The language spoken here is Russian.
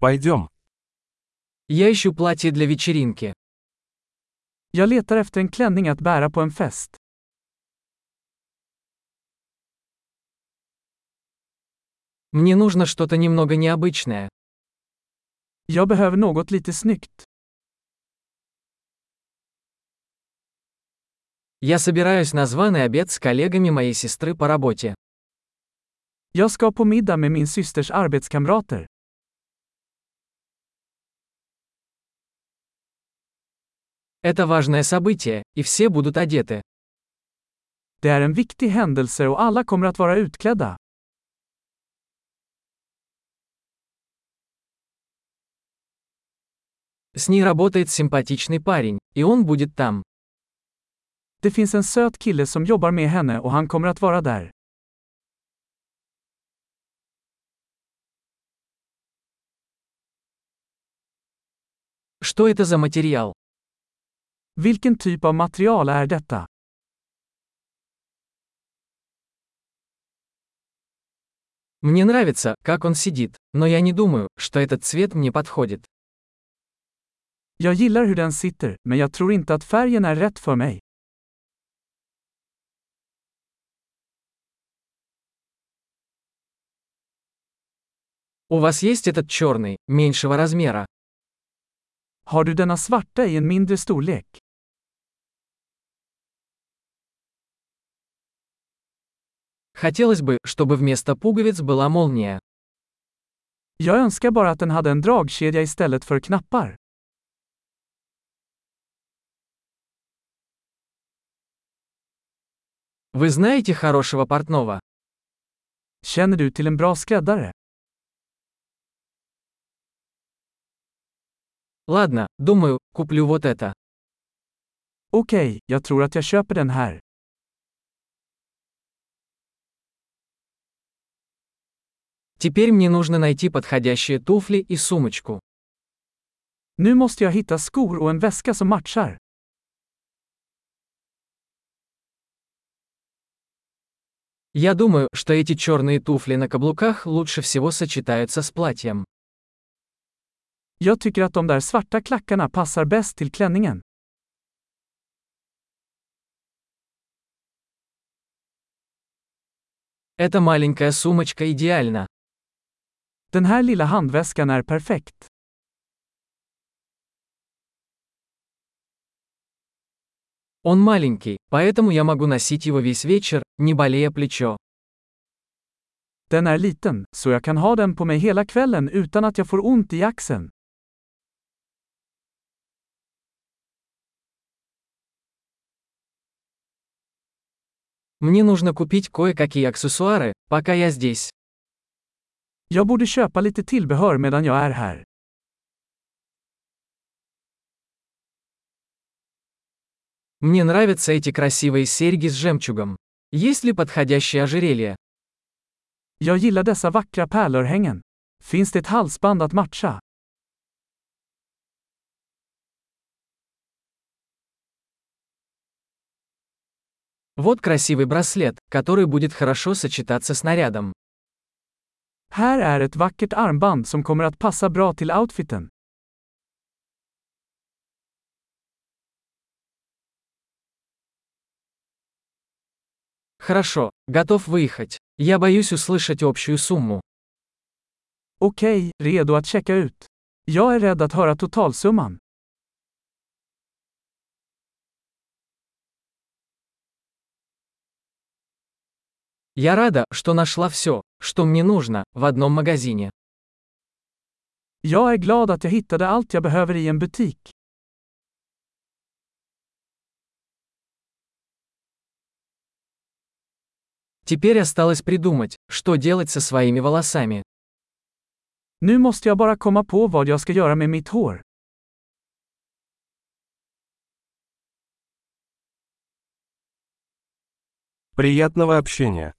Пойдем. Я ищу платье для вечеринки. Jag letar efter en klänning att bära på en fest. Мне нужно что-то немного необычное. Jag behöver något lite snyggt. Я собираюсь на званый обед с коллегами моей сестры по работе. Jag ska på middag med min systers arbetskamrater. Это важное событие, и все будут одеты. Det är en viktig händelse och alla kommer att vara utklädda. С ней работает симпатичный парень, и он будет там. Det finns en söt kille som jobbar med henne och han kommer att vara där. Что это за материал? Vilken typ av material är detta? Мне нравится, как он сидит, но я не думаю, что этот цвет мне подходит. Jag gillar hur den sitter, men jag tror inte att färgen är rätt för mig. У вас есть этот черный, меньшего размера? Har du denna svarta i en mindre storlek? Хотелось бы, чтобы вместо пуговиц была молния. Jag önskar bara att den hade en dragkedja istället för knappar. Вы знаете хорошего портного? Känner du till en bra skräddare? Ладно, думаю, куплю вот это. Okej, jag tror att jag köper den här. Теперь мне нужно найти подходящие туфли и сумочку. Nu måste jag hitta skor och en väska som matchar. Я думаю, что эти черные туфли на каблуках лучше всего сочетаются с платьем. Jag tycker att de där svarta klackarna passar bäst till klänningen. Эта маленькая сумочка идеальна. Den här lilla handväskan är perfekt. Он маленький, поэтому я могу носить его весь вечер, не болея плечо. Den är liten, så jag kan ha den på mig hela kvällen utan att jag får ont i axeln. Мне нужно купить кое-какие аксессуары, пока я здесь. Jag borde köpa lite tillbehör medan jag är här. Мне нравятся эти красивые серьги с жемчугом. Есть ли подходящее ожерелье? Jag gillar dessa vackra pärlörhängen. Finns det ett halsband att matcha? Вот красивый браслет, который будет хорошо сочетаться с нарядом. Här är ett vackert armband som kommer att passa bra till outfiten. Хорошо, готов выехать. Я боюсь услышать общую сумму. Okej, redo att checka ut. Jag är rädd att höra totalsumman. Я рада, что нашла все, Что мне нужно, в одном магазине. Jag är glad att jag hittade allt jag behöver i en butik. Теперь осталось придумать, что делать со своими волосами. Nu måste jag bara komma på vad jag ska göra med mitt hår. Приятного общения.